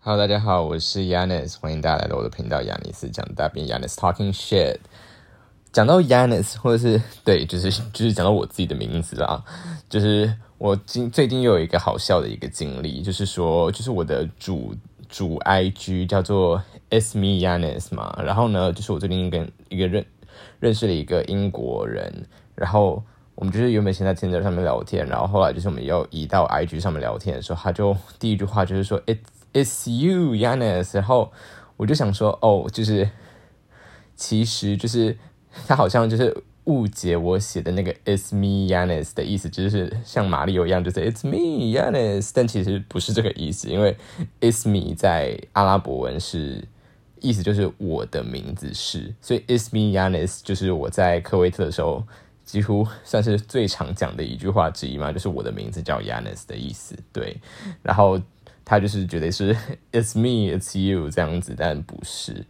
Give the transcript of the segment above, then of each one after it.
Hello，大家好，我是 Yanis，欢迎大家来到我的频道亚尼斯讲大便 Yanis Talking Shit。讲到 Yanis，或者是对，就是就是讲到我自己的名字啊，就是我今最近又有一个好笑的一个经历，就是说，就是我的主主 IG 叫做 SMEYANIS 嘛，然后呢，就是我最近跟一个认认识了一个英国人，然后我们就是原本先在 Tinder 上面聊天，然后后来就是我们要移到 IG 上面聊天的时候，他就第一句话就是说 It's It's you Yanis，然后我就想说，哦，就是其实就是他好像就是误解我写的那个 It's me Yanis 的意思，就是像马里奥一样，就是 It's me Yanis，但其实不是这个意思，因为 It's me 在阿拉伯文是意思就是我的名字是，所以 It's me Yanis 就是我在科威特的时候几乎算是最常讲的一句话之一嘛，就是我的名字叫 Yanis 的意思，对，然后。他就是觉得是 "It's me, it's you" 这样子，但不是。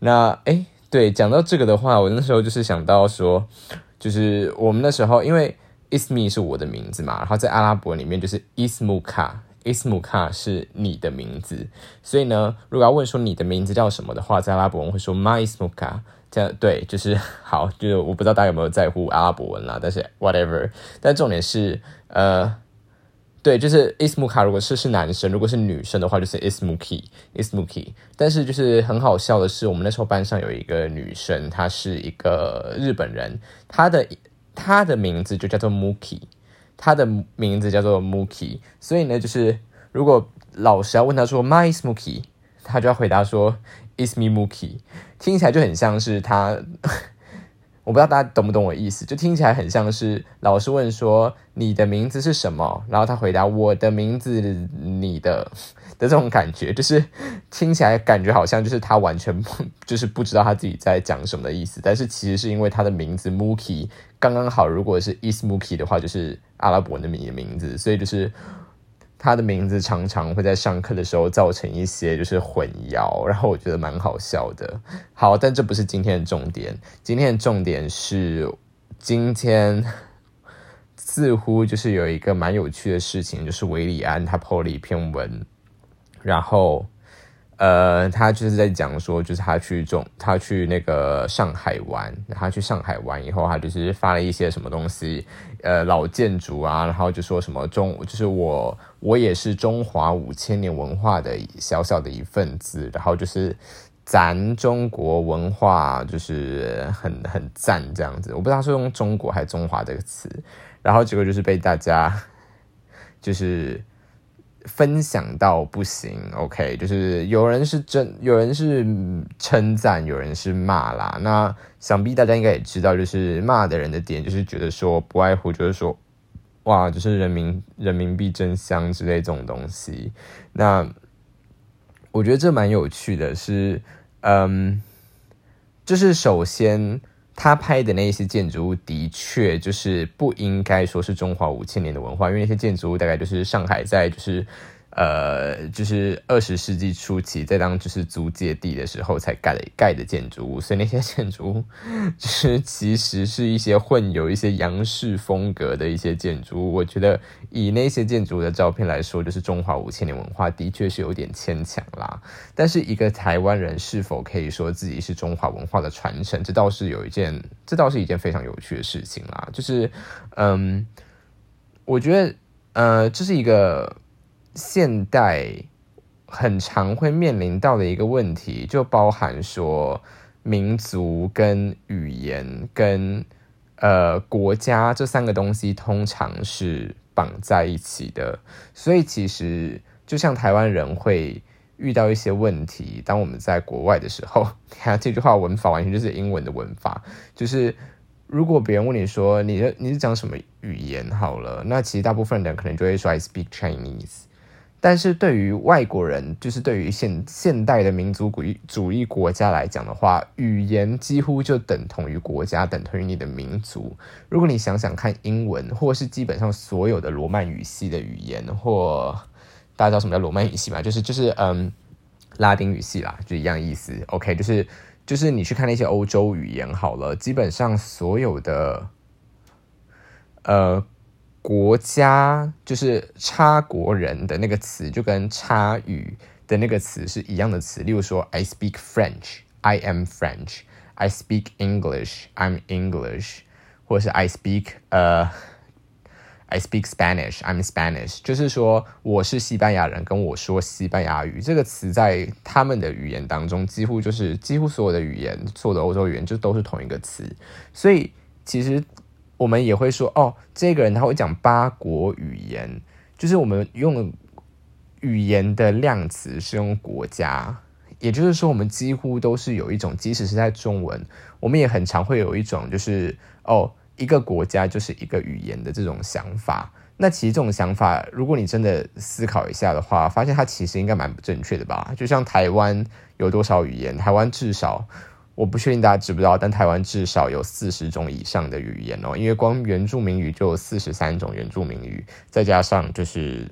那哎，对，讲到这个的话，我那时候就是想到说，就是我们那时候因为 "It's me" 是我的名字嘛，然后在阿拉伯里面就是 "Ismuka"，"Ismuka" 是你的名字，所以呢，如果要问说你的名字叫什么的话，在阿拉伯文会说 "My Ismuka"。这样对，就是 好，就是我不知道大家有没有在乎阿拉伯文啦，但是 whatever，但重点是呃。对，就是 Ismuka，如果是是男生，如果是女生的话，就是 Ismuki，Ismuki。但是就是很好笑的是，我们那时候班上有一个女生，她是一个日本人，她的她的名字就叫做 Muki，她的名字叫做 Muki。所以呢，就是如果老师要问她说 My Ismuki，她就要回答说 Ismi Muki，听起来就很像是她。我不知道大家懂不懂我意思，就听起来很像是老师问说你的名字是什么，然后他回答我的名字你的 的这种感觉，就是听起来感觉好像就是他完全不 就是不知道他自己在讲什么的意思，但是其实是因为他的名字 Muki 刚刚好，如果是 Is Muki 的话，就是阿拉伯的名的名字，所以就是。他的名字常常会在上课的时候造成一些就是混淆，然后我觉得蛮好笑的。好，但这不是今天的重点。今天的重点是，今天似乎就是有一个蛮有趣的事情，就是维里安他 po 了一篇文，然后。呃，他就是在讲说，就是他去中，他去那个上海玩，他去上海玩以后，他就是发了一些什么东西，呃，老建筑啊，然后就说什么中，就是我我也是中华五千年文化的小小的一份子，然后就是咱中国文化就是很很赞这样子，我不知道是用中国还是中华这个词，然后结果就是被大家就是。分享到不行，OK，就是有人是真，有人是称赞，有人是骂啦。那想必大家应该也知道，就是骂的人的点，就是觉得说不外乎就是说，哇，就是人民人民币真香之类这种东西。那我觉得这蛮有趣的，是嗯，就是首先。他拍的那些建筑物的确就是不应该说是中华五千年的文化，因为那些建筑物大概就是上海在就是。呃，就是二十世纪初期，在当就是租界地的时候才盖的盖的建筑物，所以那些建筑物就是其实是一些混有一些洋式风格的一些建筑物。我觉得以那些建筑物的照片来说，就是中华五千年文化的确是有点牵强啦。但是一个台湾人是否可以说自己是中华文化的传承，这倒是有一件，这倒是一件非常有趣的事情啦。就是嗯，我觉得呃，这是一个。现代很常会面临到的一个问题，就包含说民族跟语言跟呃国家这三个东西通常是绑在一起的。所以其实就像台湾人会遇到一些问题，当我们在国外的时候，看 这句话文法完全就是英文的文法，就是如果别人问你说你的你是讲什么语言好了，那其实大部分人可能就会说 I speak Chinese。但是对于外国人，就是对于现现代的民族主义主义国家来讲的话，语言几乎就等同于国家，等同于你的民族。如果你想想看，英文或是基本上所有的罗曼语系的语言，或大家知道什么叫罗曼语系吗？就是就是嗯，拉丁语系啦，就一样意思。OK，就是就是你去看那些欧洲语言好了，基本上所有的呃。国家就是“差国人”的那个词，就跟“差语”的那个词是一样的词，例如说 I speak French，I am French，I speak English，I'm English，或者是 I speak 呃。I speak Spanish. I'm Spanish. 就是说我是西班牙人，跟我说西班牙语这个词在他们的语言当中，几乎就是几乎所有的语言，所有的欧洲语言就都是同一个词。所以其实我们也会说，哦，这个人他会讲八国语言，就是我们用语言的量词是用国家，也就是说，我们几乎都是有一种，即使是在中文，我们也很常会有一种，就是哦。一个国家就是一个语言的这种想法，那其实这种想法，如果你真的思考一下的话，发现它其实应该蛮不正确的吧？就像台湾有多少语言？台湾至少我不确定大家知不知道，但台湾至少有四十种以上的语言哦，因为光原住民语就有四十三种原住民语，再加上就是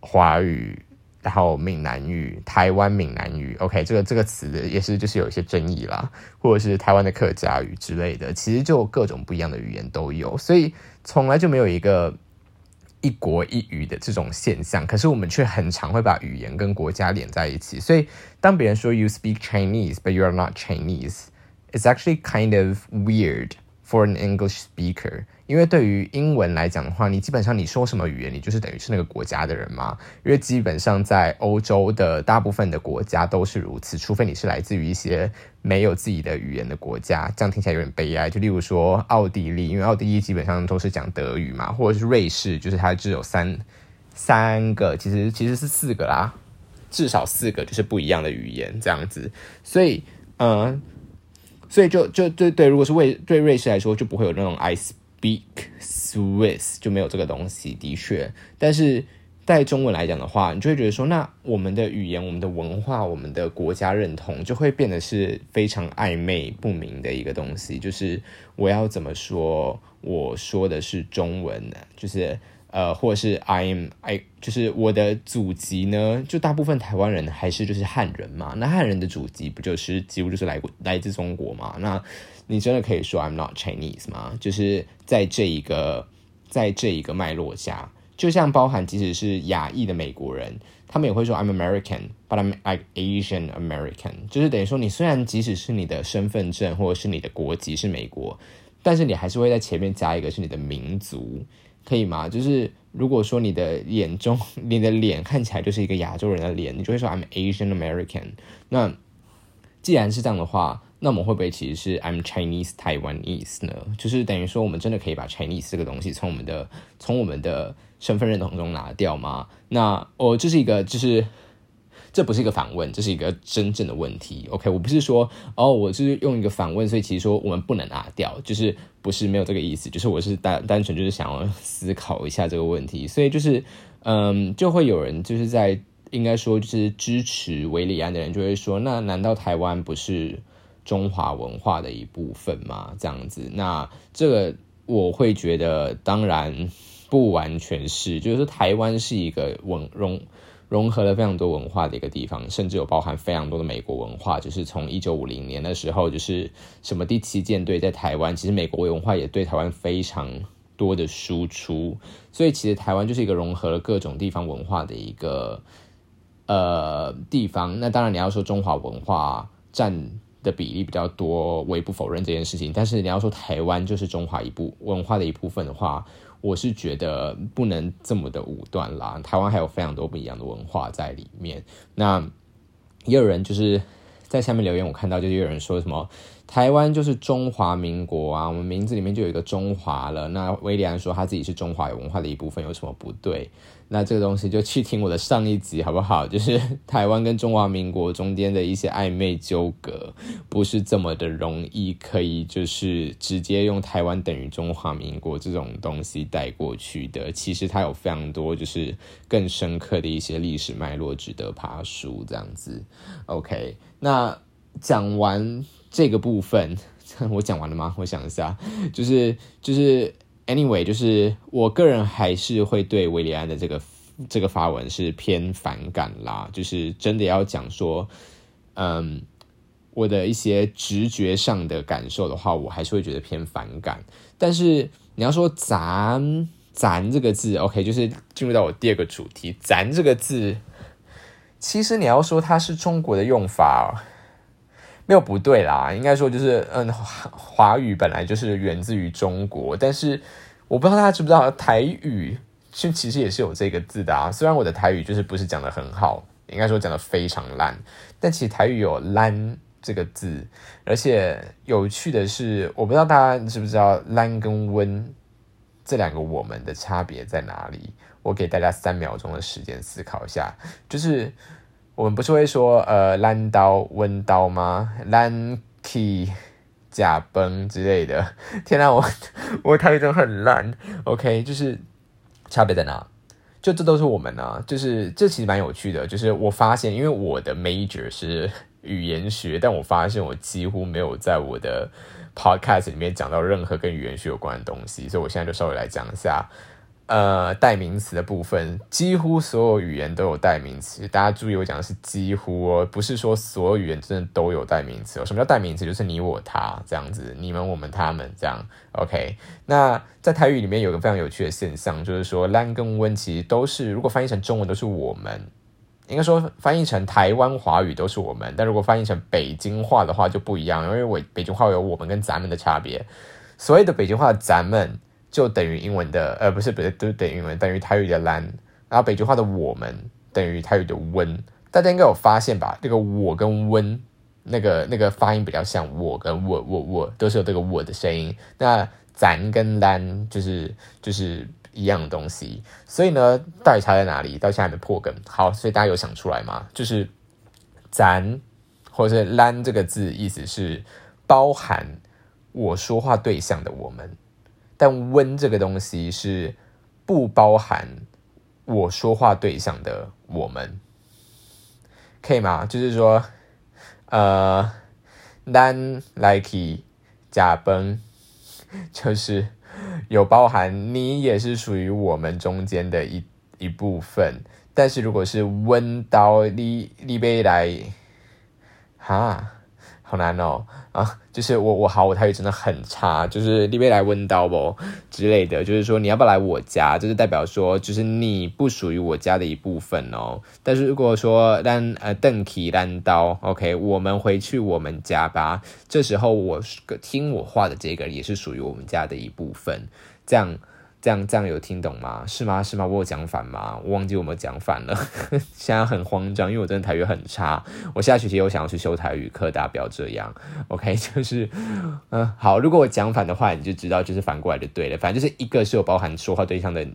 华语。然后闽南语，台湾闽南语，OK，这个这个词也是就是有一些争议啦，或者是台湾的客家语之类的，其实就各种不一样的语言都有，所以从来就没有一个一国一语的这种现象。可是我们却很常会把语言跟国家连在一起，所以当别人说 You speak Chinese, but you are not Chinese, it's actually kind of weird for an English speaker. 因为对于英文来讲的话，你基本上你说什么语言，你就是等于是那个国家的人嘛。因为基本上在欧洲的大部分的国家都是如此，除非你是来自于一些没有自己的语言的国家，这样听起来有点悲哀。就例如说奥地利，因为奥地利基本上都是讲德语嘛，或者是瑞士，就是它只有三三个，其实其实是四个啦，至少四个就是不一样的语言这样子。所以，嗯，所以就就对对，如果是为对瑞士来说，就不会有那种 I。Speak Swiss 就没有这个东西，的确。但是在中文来讲的话，你就会觉得说，那我们的语言、我们的文化、我们的国家认同，就会变得是非常暧昧不明的一个东西。就是我要怎么说？我说的是中文呢，就是呃，或者是 I'm I，就是我的祖籍呢？就大部分台湾人还是就是汉人嘛？那汉人的祖籍不就是几乎就是来来自中国嘛？那你真的可以说 I'm not Chinese 吗？就是在这一个在这一个脉络下，就像包含即使是亚裔的美国人，他们也会说 I'm American，but I'm like Asian American。就是等于说，你虽然即使是你的身份证或者是你的国籍是美国，但是你还是会在前面加一个是你的民族，可以吗？就是如果说你的眼中 你的脸看起来就是一个亚洲人的脸，你就会说 I'm Asian American。那既然是这样的话，那我们会不会其实是 I'm Chinese Taiwanese 呢？就是等于说，我们真的可以把 Chinese 这个东西从我们的从我们的身份认同中拿掉吗？那哦，这是一个，就是这不是一个反问，这是一个真正的问题。OK，我不是说哦，我是用一个反问，所以其实说我们不能拿掉，就是不是没有这个意思，就是我是单单纯就是想要思考一下这个问题，所以就是嗯，就会有人就是在应该说就是支持维里安的人就会说，那难道台湾不是？中华文化的一部分吗，这样子，那这个我会觉得，当然不完全是，就是台湾是一个文融融合了非常多文化的一个地方，甚至有包含非常多的美国文化。就是从一九五零年的时候，就是什么第七舰队在台湾，其实美国文化也对台湾非常多的输出，所以其实台湾就是一个融合了各种地方文化的一个呃地方。那当然你要说中华文化占。的比例比较多，我也不否认这件事情。但是你要说台湾就是中华一部文化的一部分的话，我是觉得不能这么的武断啦。台湾还有非常多不一样的文化在里面。那也有人就是在下面留言，我看到就是有人说什么台湾就是中华民国啊，我们名字里面就有一个中华了。那威廉说他自己是中华文化的一部分，有什么不对？那这个东西就去听我的上一集好不好？就是台湾跟中华民国中间的一些暧昧纠葛，不是这么的容易可以就是直接用台湾等于中华民国这种东西带过去的。其实它有非常多就是更深刻的一些历史脉络值得爬书这样子。OK，那讲完这个部分，我讲完了吗？我想一下，就是就是。Anyway，就是我个人还是会对维里安的这个这个发文是偏反感啦。就是真的要讲说，嗯，我的一些直觉上的感受的话，我还是会觉得偏反感。但是你要说“咱”“咱”这个字，OK，就是进入到我第二个主题，“咱”这个字，其实你要说它是中国的用法，没有不对啦。应该说就是，嗯，华语本来就是源自于中国，但是我不知道大家知不知道，台语其其实也是有这个字的啊。虽然我的台语就是不是讲的很好，应该说讲的非常烂，但其实台语有“烂”这个字，而且有趣的是，我不知道大家知不知道“烂”跟“温”这两个我们的差别在哪里。我给大家三秒钟的时间思考一下，就是我们不是会说呃烂刀温刀吗？烂 key 假崩之类的。天哪，我 我台语真很烂。OK，就是差别在哪？就这都是我们啊。就是这其实蛮有趣的。就是我发现，因为我的 major 是语言学，但我发现我几乎没有在我的 podcast 里面讲到任何跟语言学有关的东西，所以我现在就稍微来讲一下。呃，代名词的部分，几乎所有语言都有代名词。大家注意，我讲的是几乎哦，不是说所有语言真的都有代名词。什么叫代名词？就是你、我、他这样子，你们、我们、他们这样。OK，那在台语里面有个非常有趣的现象，就是说 “lan” 跟 “wen” 其实都是，如果翻译成中文都是我们，应该说翻译成台湾华语都是我们，但如果翻译成北京话的话就不一样，因为我北京话有我们跟咱们的差别。所谓的北京话，咱们。就等于英文的，呃，不是，不是，都等于英文，等于台语的蓝，然后北京话的我们等于台语的温，大家应该有发现吧？这个我跟温，那个那个发音比较像我跟我我我都是有这个我的声音。那咱跟蓝就是就是一样的东西，所以呢，到底差在哪里？到现在还没破梗。好，所以大家有想出来吗？就是咱或者是蓝这个字，意思是包含我说话对象的我们。但温这个东西是不包含我说话对象的我们，可以吗？就是说，呃，单 like 假崩，就是有包含你也是属于我们中间的一一部分。但是如果是温刀你你贝来，哈。好难哦啊！就是我我好，我台语真的很差，就是你别来问到不之类的，就是说你要不要来我家，就是代表说就是你不属于我家的一部分哦。但是如果说让呃邓启单刀，OK，我们回去我们家吧。这时候我听我话的这个也是属于我们家的一部分，这样。这样这样有听懂吗？是吗？是吗？我有讲反吗？我忘记我们讲反了，现在很慌张，因为我真的台语很差。我下学期有想要去修台语课，大家不要这样。OK，就是嗯，好，如果我讲反的话，你就知道就是反过来就对了。反正就是一个是有包含说话对象的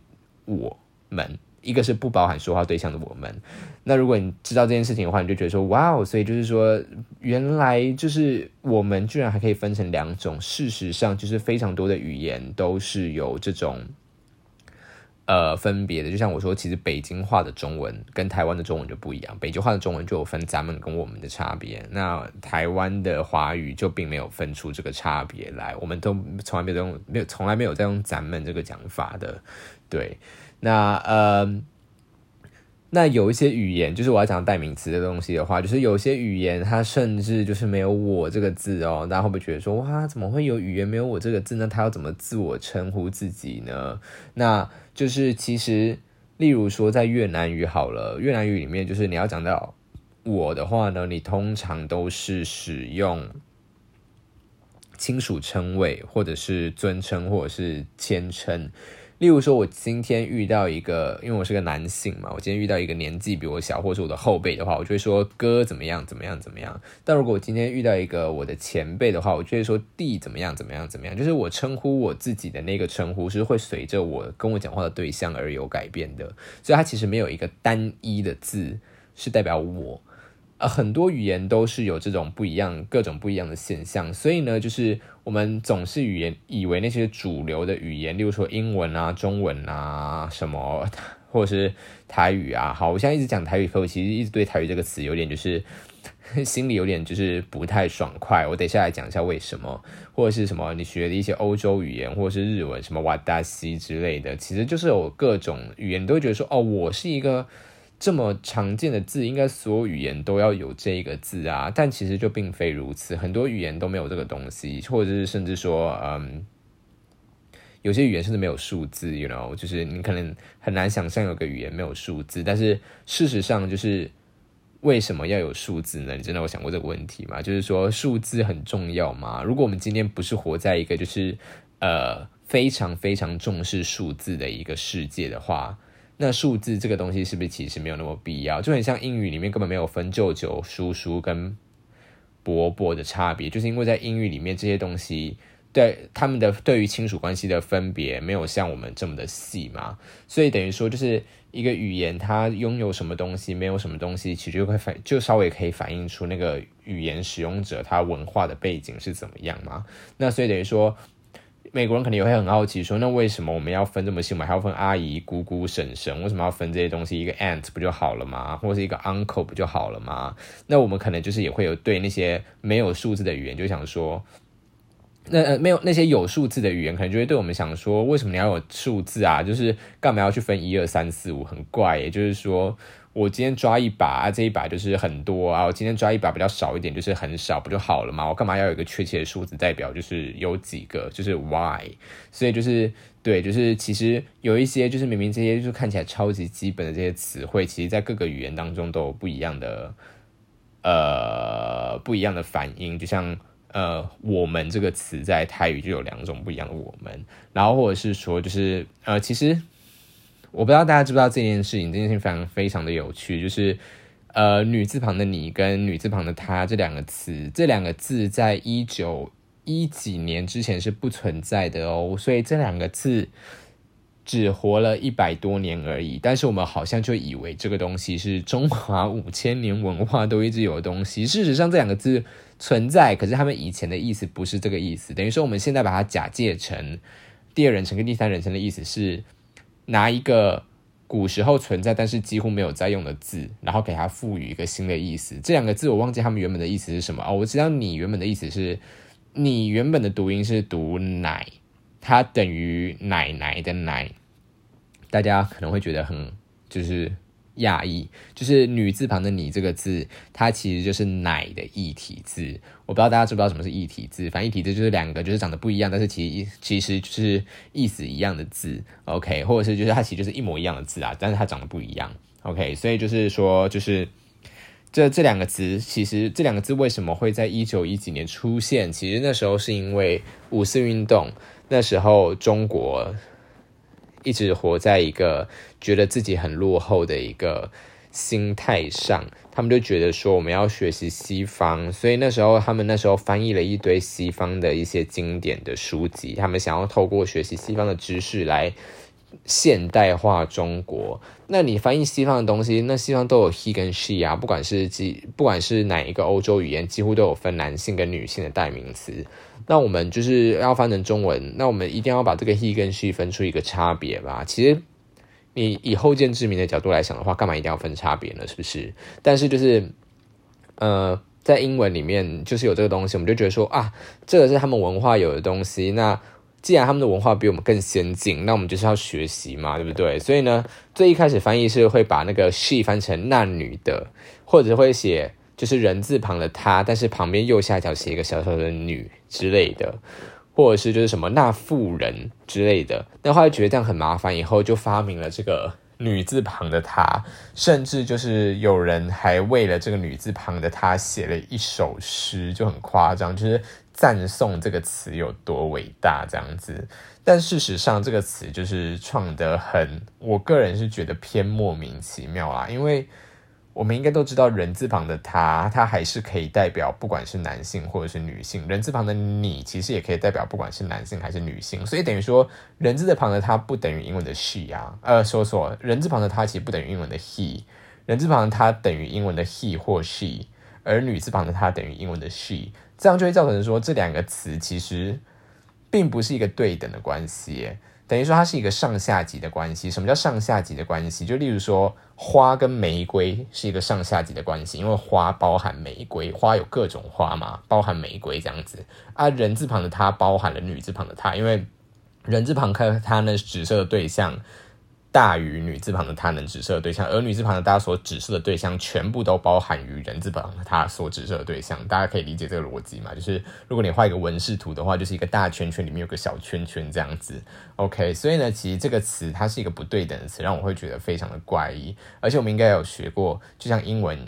我们。一个是不包含说话对象的我们，那如果你知道这件事情的话，你就觉得说哇哦，所以就是说，原来就是我们居然还可以分成两种。事实上，就是非常多的语言都是有这种呃分别的。就像我说，其实北京话的中文跟台湾的中文就不一样，北京话的中文就有分咱们跟我们的差别。那台湾的华语就并没有分出这个差别来，我们都从来没有用，没有从来没有在用咱们这个讲法的，对。那呃，那有一些语言，就是我要讲代名词的东西的话，就是有些语言它甚至就是没有“我”这个字哦。大家会不会觉得说，哇，怎么会有语言没有“我”这个字呢？它要怎么自我称呼自己呢？那就是其实，例如说在越南语好了，越南语里面就是你要讲到“我”的话呢，你通常都是使用亲属称谓，或者是尊称，或者是谦称。例如说，我今天遇到一个，因为我是个男性嘛，我今天遇到一个年纪比我小，或是我的后辈的话，我就会说哥怎么样怎么样怎么样。但如果我今天遇到一个我的前辈的话，我就会说弟怎么样怎么样怎么样。就是我称呼我自己的那个称呼是会随着我跟我讲话的对象而有改变的，所以它其实没有一个单一的字是代表我。呃，很多语言都是有这种不一样、各种不一样的现象，所以呢，就是我们总是语言以为那些主流的语言，例如说英文啊、中文啊什么，或者是台语啊。好，我现在一直讲台语，可我其实一直对台语这个词有点就是 心里有点就是不太爽快。我等下来讲一下为什么，或者是什么你学的一些欧洲语言，或者是日文，什么瓦达西之类的，其实就是有各种语言都会觉得说，哦，我是一个。这么常见的字，应该所有语言都要有这个字啊，但其实就并非如此，很多语言都没有这个东西，或者是甚至说，嗯，有些语言甚至没有数字，you know，就是你可能很难想象有个语言没有数字，但是事实上就是为什么要有数字呢？你真的有想过这个问题吗？就是说数字很重要吗？如果我们今天不是活在一个就是呃非常非常重视数字的一个世界的话，那数字这个东西是不是其实没有那么必要？就很像英语里面根本没有分舅舅、叔叔跟伯伯的差别，就是因为在英语里面这些东西。对他们的对于亲属关系的分别没有像我们这么的细嘛，所以等于说就是一个语言它拥有什么东西，没有什么东西，其实就会反就稍微可以反映出那个语言使用者他文化的背景是怎么样嘛。那所以等于说美国人肯定也会很好奇，说那为什么我们要分这么细嘛？还要分阿姨、姑姑、婶婶，为什么要分这些东西？一个 aunt 不就好了吗？或者是一个 uncle 不就好了吗？那我们可能就是也会有对那些没有数字的语言就想说。那没有那些有数字的语言，可能就会对我们想说，为什么你要有数字啊？就是干嘛要去分一二三四五？很怪，也就是说，我今天抓一把啊，这一把就是很多啊；我今天抓一把比较少一点，就是很少，不就好了吗？我干嘛要有一个确切的数字代表？就是有几个，就是 why？所以就是对，就是其实有一些，就是明明这些就是看起来超级基本的这些词汇，其实在各个语言当中都有不一样的，呃，不一样的反应，就像。呃，我们这个词在泰语就有两种不一样的我们，然后或者是说，就是呃，其实我不知道大家知不知道这件事情，这件事情非常非常的有趣，就是呃，女字旁的你跟女字旁的她这两个词，这两个字在一九一几年之前是不存在的哦，所以这两个字。只活了一百多年而已，但是我们好像就以为这个东西是中华五千年文化都一直有的东西。事实上，这两个字存在，可是他们以前的意思不是这个意思。等于说，我们现在把它假借成第二人称跟第三人称的意思是拿一个古时候存在但是几乎没有在用的字，然后给它赋予一个新的意思。这两个字我忘记他们原本的意思是什么哦。我知道你原本的意思是你原本的读音是读奶。它等于奶奶的奶，大家可能会觉得很就是讶异，就是女字旁的你这个字，它其实就是奶的异体字。我不知道大家知不知道什么是异体字，反正异体字就是两个就是长得不一样，但是其实其实就是意思一样的字。OK，或者是就是它其实就是一模一样的字啊，但是它长得不一样。OK，所以就是说就是这这两个词，其实这两个字为什么会在一九一几年出现？其实那时候是因为五四运动。那时候，中国一直活在一个觉得自己很落后的一个心态上，他们就觉得说我们要学习西方，所以那时候他们那时候翻译了一堆西方的一些经典的书籍，他们想要透过学习西方的知识来。现代化中国，那你翻译西方的东西，那西方都有 he 跟 she 啊，不管是几，不管是哪一个欧洲语言，几乎都有分男性跟女性的代名词。那我们就是要翻成中文，那我们一定要把这个 he 跟 she 分出一个差别吧。其实你以后见之明的角度来想的话，干嘛一定要分差别呢？是不是？但是就是，呃，在英文里面就是有这个东西，我们就觉得说啊，这个是他们文化有的东西，那。既然他们的文化比我们更先进，那我们就是要学习嘛，对不对？所以呢，最一开始翻译是会把那个 she 翻成那女的，或者会写就是人字旁的她，但是旁边右下角写一个小小的女之类的，或者是就是什么那妇人之类的。那后来觉得这样很麻烦，以后就发明了这个女字旁的她，甚至就是有人还为了这个女字旁的她写了一首诗，就很夸张，就是。赞颂这个词有多伟大，这样子，但事实上这个词就是创的很，我个人是觉得偏莫名其妙啊。因为我们应该都知道，人字旁的他，他还是可以代表不管是男性或者是女性；人字旁的你，其实也可以代表不管是男性还是女性。所以等于说，人字的旁的他不等于英文的 she 啊，呃，说错，人字旁的他其实不等于英文的 he，人字旁的他等于英文的 he 或 she，而女字旁的他等于英文的 she。这样就会造成说，这两个词其实并不是一个对等的关系，等于说它是一个上下级的关系。什么叫上下级的关系？就例如说，花跟玫瑰是一个上下级的关系，因为花包含玫瑰，花有各种花嘛，包含玫瑰这样子。啊，人字旁的它包含了女字旁的她，因为人字旁看它呢指涉的对象。大于女字旁的他能指涉的对象，而女字旁的大家所指涉的对象全部都包含于人字旁的他所指涉的对象。大家可以理解这个逻辑嘛？就是如果你画一个纹饰图的话，就是一个大圈圈里面有个小圈圈这样子。OK，所以呢，其实这个词它是一个不对等的词，让我会觉得非常的怪异。而且我们应该有学过，就像英文，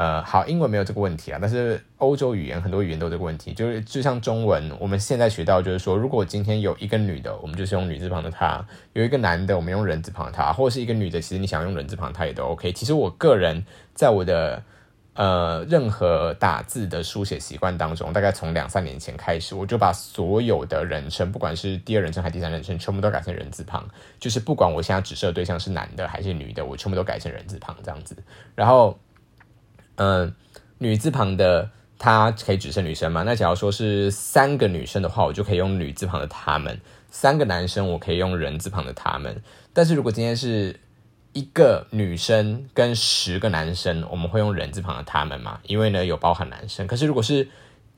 呃，好，英文没有这个问题啊，但是欧洲语言很多语言都有这个问题，就是就像中文，我们现在学到就是说，如果今天有一个女的，我们就是用女字旁的她；有一个男的，我们用人字旁的他，或者是一个女的，其实你想用人字旁，她也都 OK。其实我个人在我的呃任何打字的书写习惯当中，大概从两三年前开始，我就把所有的人称，不管是第二人称还是第三人称，全部都改成人字旁，就是不管我现在指涉对象是男的还是女的，我全部都改成人字旁这样子，然后。嗯，女字旁的她可以指是女生嘛？那假如说是三个女生的话，我就可以用女字旁的她们；三个男生，我可以用人字旁的他们。但是如果今天是一个女生跟十个男生，我们会用人字旁的他们嘛？因为呢有包含男生。可是如果是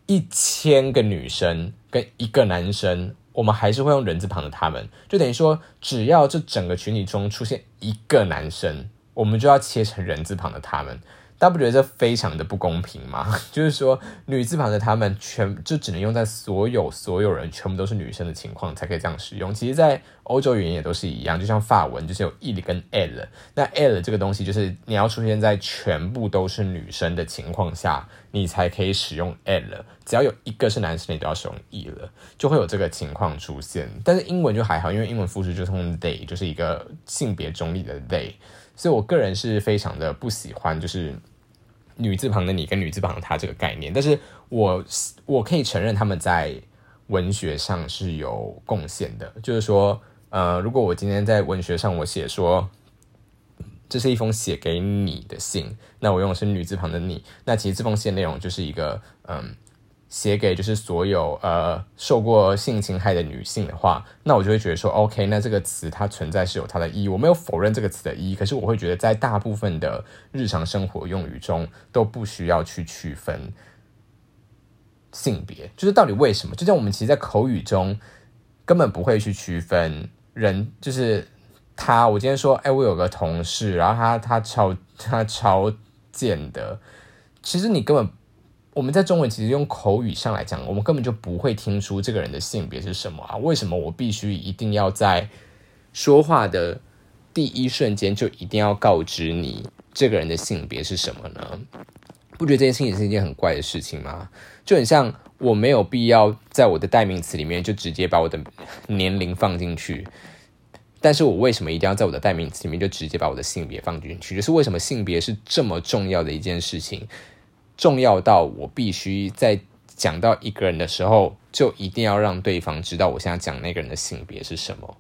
一千个女生跟一个男生，我们还是会用人字旁的他们。就等于说，只要这整个群体中出现一个男生，我们就要切成人字旁的他们。大家不觉得这非常的不公平吗？就是说，女字旁的他们全就只能用在所有所有人全部都是女生的情况才可以这样使用。其实，在欧洲语言也都是一样，就像法文就是有 il 跟 l 那 l 这个东西就是你要出现在全部都是女生的情况下，你才可以使用 l。只要有一个是男生，你都要使用 il，就会有这个情况出现。但是英文就还好，因为英文复数就是用 they，就是一个性别中立的 they，所以我个人是非常的不喜欢，就是。女字旁的你跟女字旁的她这个概念，但是我我可以承认他们在文学上是有贡献的。就是说，呃，如果我今天在文学上我写说这是一封写给你的信，那我用的是女字旁的你，那其实这封信内容就是一个嗯。写给就是所有呃受过性侵害的女性的话，那我就会觉得说，OK，那这个词它存在是有它的意义，我没有否认这个词的意义，可是我会觉得在大部分的日常生活用语中都不需要去区分性别，就是到底为什么？就像我们其实，在口语中根本不会去区分人，就是他。我今天说，哎，我有个同事，然后他他超他超贱的，其实你根本。我们在中文其实用口语上来讲，我们根本就不会听出这个人的性别是什么啊？为什么我必须一定要在说话的第一瞬间就一定要告知你这个人的性别是什么呢？不觉得这件事情是一件很怪的事情吗？就很像我没有必要在我的代名词里面就直接把我的年龄放进去，但是我为什么一定要在我的代名词里面就直接把我的性别放进去？就是为什么性别是这么重要的一件事情？重要到我必须在讲到一个人的时候，就一定要让对方知道我现在讲那个人的性别是什么。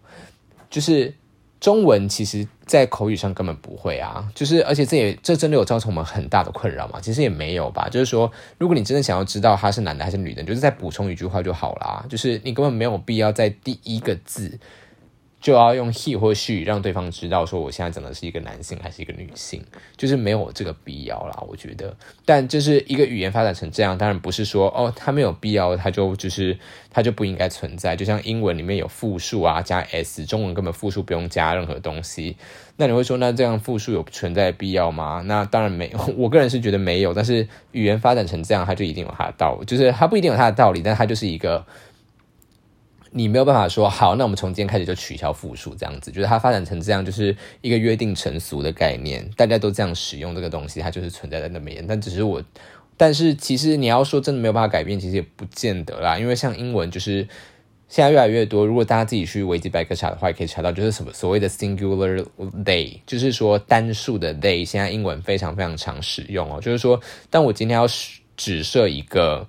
就是中文其实，在口语上根本不会啊。就是而且这也这真的有造成我们很大的困扰吗？其实也没有吧。就是说，如果你真的想要知道他是男的还是女的，就是再补充一句话就好了。就是你根本没有必要在第一个字。就要用 he 或 she 让对方知道说我现在讲的是一个男性还是一个女性，就是没有这个必要啦，我觉得。但就是一个语言发展成这样，当然不是说哦，它没有必要，它就就是它就不应该存在。就像英文里面有复数啊，加 s，中文根本复数不用加任何东西。那你会说，那这样复数有存在必要吗？那当然没有，我个人是觉得没有。但是语言发展成这样，它就一定有它的道理，就是它不一定有它的道理，但它就是一个。你没有办法说好，那我们从今天开始就取消复数这样子，就是它发展成这样，就是一个约定成俗的概念，大家都这样使用这个东西，它就是存在在那边。但只是我，但是其实你要说真的没有办法改变，其实也不见得啦。因为像英文，就是现在越来越多，如果大家自己去维基百科查的话，也可以查到，就是什么所谓的 singular day，就是说单数的 day，现在英文非常非常常使用哦。就是说，但我今天要指设一个。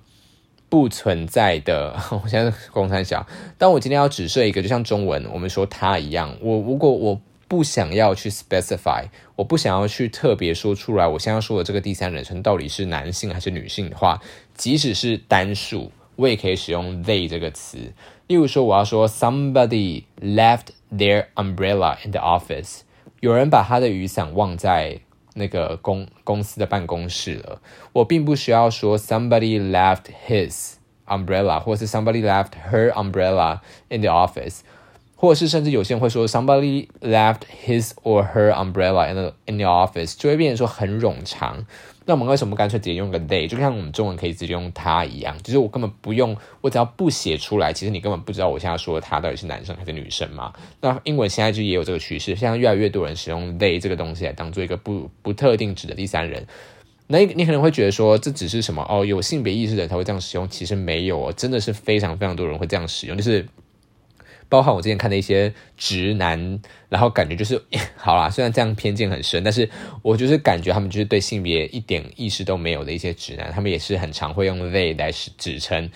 不存在的，我现在公三小。但我今天要指设一个，就像中文我们说他一样，我如果我不想要去 specify，我不想要去特别说出来，我现在说的这个第三人称到底是男性还是女性的话，即使是单数，我也可以使用 they 这个词。例如说，我要说 somebody left their umbrella in the office，有人把他的雨伞忘在。那个公公司的办公室了，我并不需要说 somebody left his umbrella，或者是 somebody left her umbrella in the office，或者是甚至有些人会说 somebody left his or her umbrella in the in the office，就会变成说很冗长。那我们为什么干脆直接用个 they，就像我们中文可以直接用他一样，就是我根本不用，我只要不写出来，其实你根本不知道我现在说的他到底是男生还是女生嘛。那英文现在就也有这个趋势，现在越来越多人使用 they 这个东西来当做一个不不特定指的第三人。那你可能会觉得说，这只是什么哦？有性别意识的人才会这样使用，其实没有哦，真的是非常非常多人会这样使用，就是包含我之前看的一些直男，然后感觉就是 好啦，虽然这样偏见很深，但是我就是感觉他们就是对性别一点意识都没有的一些直男，他们也是很常会用 they 来指称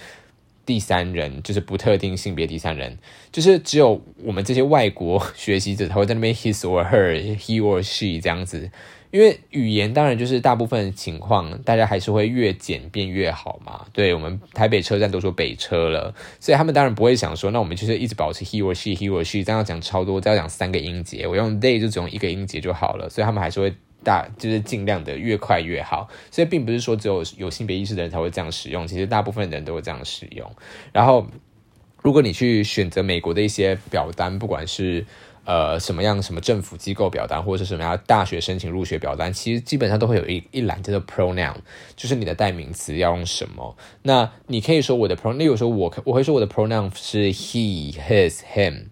第三人，就是不特定性别第三人，就是只有我们这些外国学习者才会在那边 his or her，he or she 这样子。因为语言当然就是大部分情况，大家还是会越简便越好嘛。对我们台北车站都说北车了，所以他们当然不会想说，那我们就是一直保持 he or she he or she，这样要讲超多，这样讲三个音节，我用 they 就只用一个音节就好了。所以他们还是会大，就是尽量的越快越好。所以并不是说只有有性别意识的人才会这样使用，其实大部分人都会这样使用。然后，如果你去选择美国的一些表单，不管是呃，什么样什么政府机构表单，或者是什么样大学申请入学表单，其实基本上都会有一一栏叫做 pronoun，就是你的代名词要用什么。那你可以说我的 pronoun，例如说我我会说我的 pronoun 是 he、his、him，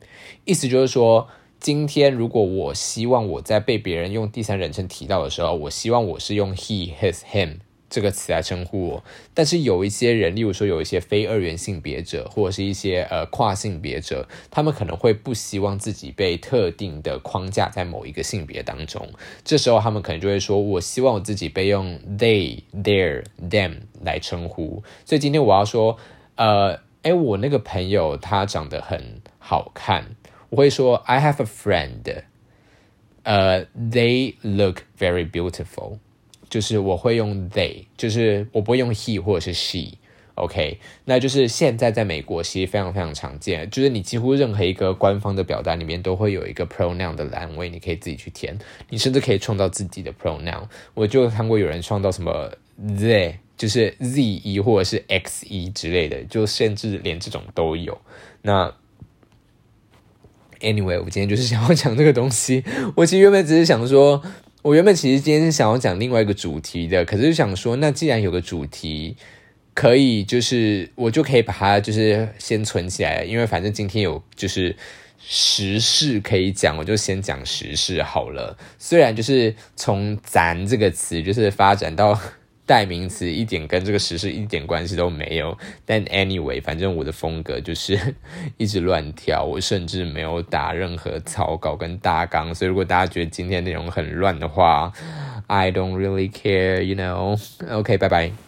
意思就是说，今天如果我希望我在被别人用第三人称提到的时候，我希望我是用 he、his、him。这个词来称呼我，但是有一些人，例如说有一些非二元性别者，或者是一些呃跨性别者，他们可能会不希望自己被特定的框架在某一个性别当中。这时候他们可能就会说：“我希望我自己被用 they、their、them 来称呼。”所以今天我要说，呃，哎，我那个朋友他长得很好看，我会说：“I have a friend，呃，they look very beautiful。”就是我会用 they，就是我不会用 he 或者是 she，OK，那就是现在在美国其实非常非常常见，就是你几乎任何一个官方的表单里面都会有一个 pronoun 的栏位，你可以自己去填，你甚至可以创造自己的 pronoun。我就看过有人创造什么 they，就是 z 一或者是 x 一之类的，就甚至连这种都有。那 anyway，我今天就是想要讲这个东西，我其实原本只是想说。我原本其实今天是想要讲另外一个主题的，可是就想说，那既然有个主题，可以就是我就可以把它就是先存起来，因为反正今天有就是时事可以讲，我就先讲时事好了。虽然就是从“咱”这个词就是发展到。代名词一点跟这个时事一点关系都没有，但 anyway，反正我的风格就是 一直乱跳，我甚至没有打任何草稿跟大纲，所以如果大家觉得今天内容很乱的话，I don't really care，you know，OK，拜拜。